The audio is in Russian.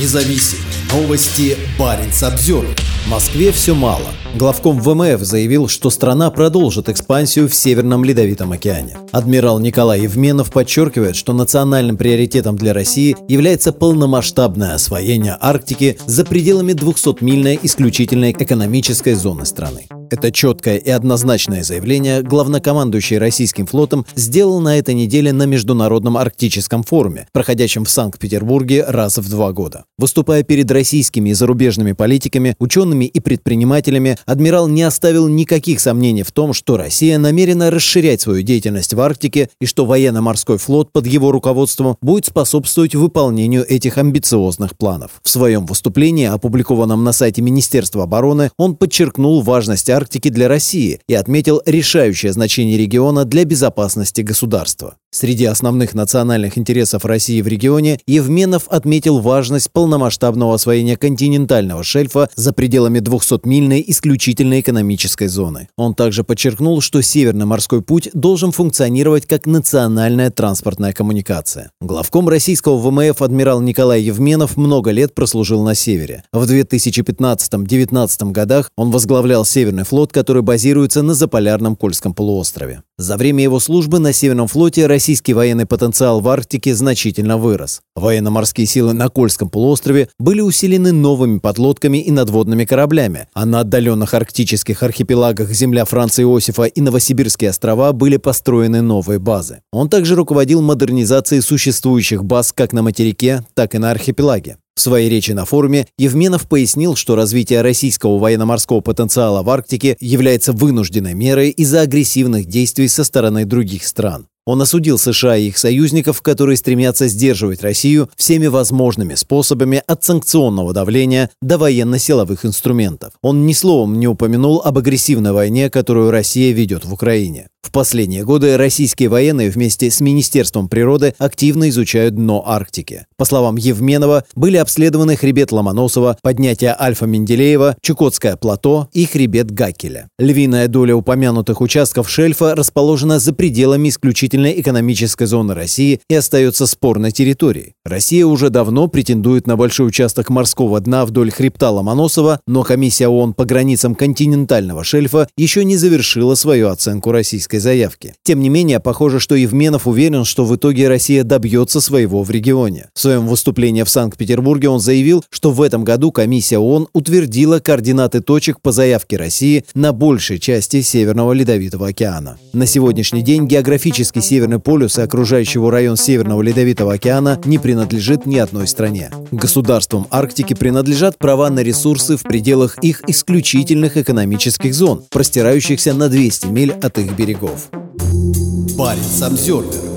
Независимые новости. Барин обзор. Москве все мало. Главком ВМФ заявил, что страна продолжит экспансию в Северном Ледовитом океане. Адмирал Николай Евменов подчеркивает, что национальным приоритетом для России является полномасштабное освоение Арктики за пределами 200-мильной исключительной экономической зоны страны. Это четкое и однозначное заявление главнокомандующий российским флотом сделал на этой неделе на Международном арктическом форуме, проходящем в Санкт-Петербурге раз в два года. Выступая перед российскими и зарубежными политиками, учеными и предпринимателями, адмирал не оставил никаких сомнений в том, что Россия намерена расширять свою деятельность в Арктике и что военно-морской флот под его руководством будет способствовать выполнению этих амбициозных планов. В своем выступлении, опубликованном на сайте Министерства обороны, он подчеркнул важность Арктики Арктики для России и отметил решающее значение региона для безопасности государства. Среди основных национальных интересов России в регионе Евменов отметил важность полномасштабного освоения континентального шельфа за пределами 200-мильной исключительной экономической зоны. Он также подчеркнул, что Северный морской путь должен функционировать как национальная транспортная коммуникация. Главком российского ВМФ адмирал Николай Евменов много лет прослужил на севере. В 2015-2019 годах он возглавлял Северный флот, который базируется на Заполярном Кольском полуострове. За время его службы на Северном флоте российский военный потенциал в Арктике значительно вырос. Военно-морские силы на Кольском полуострове были усилены новыми подлодками и надводными кораблями, а на отдаленных арктических архипелагах земля Франца Иосифа и Новосибирские острова были построены новые базы. Он также руководил модернизацией существующих баз как на материке, так и на архипелаге. В своей речи на форуме Евменов пояснил, что развитие российского военно-морского потенциала в Арктике является вынужденной мерой из-за агрессивных действий со стороны других стран. Он осудил США и их союзников, которые стремятся сдерживать Россию всеми возможными способами от санкционного давления до военно-силовых инструментов. Он ни словом не упомянул об агрессивной войне, которую Россия ведет в Украине. В последние годы российские военные вместе с Министерством природы активно изучают дно Арктики. По словам Евменова, были обследованы хребет Ломоносова, поднятие Альфа-Менделеева, Чукотское плато и хребет Гакеля. Львиная доля упомянутых участков шельфа расположена за пределами исключительной экономической зоны России и остается спорной территорией. Россия уже давно претендует на большой участок морского дна вдоль хребта Ломоносова, но комиссия ООН по границам континентального шельфа еще не завершила свою оценку российской заявки. Тем не менее, похоже, что Евменов уверен, что в итоге Россия добьется своего в регионе. В своем выступлении в Санкт-Петербурге он заявил, что в этом году комиссия ООН утвердила координаты точек по заявке России на большей части Северного Ледовитого океана. На сегодняшний день географический Северный полюс и окружающий его район Северного Ледовитого океана не принадлежит ни одной стране. Государствам Арктики принадлежат права на ресурсы в пределах их исключительных экономических зон, простирающихся на 200 миль от их берегов. Парень Самсервер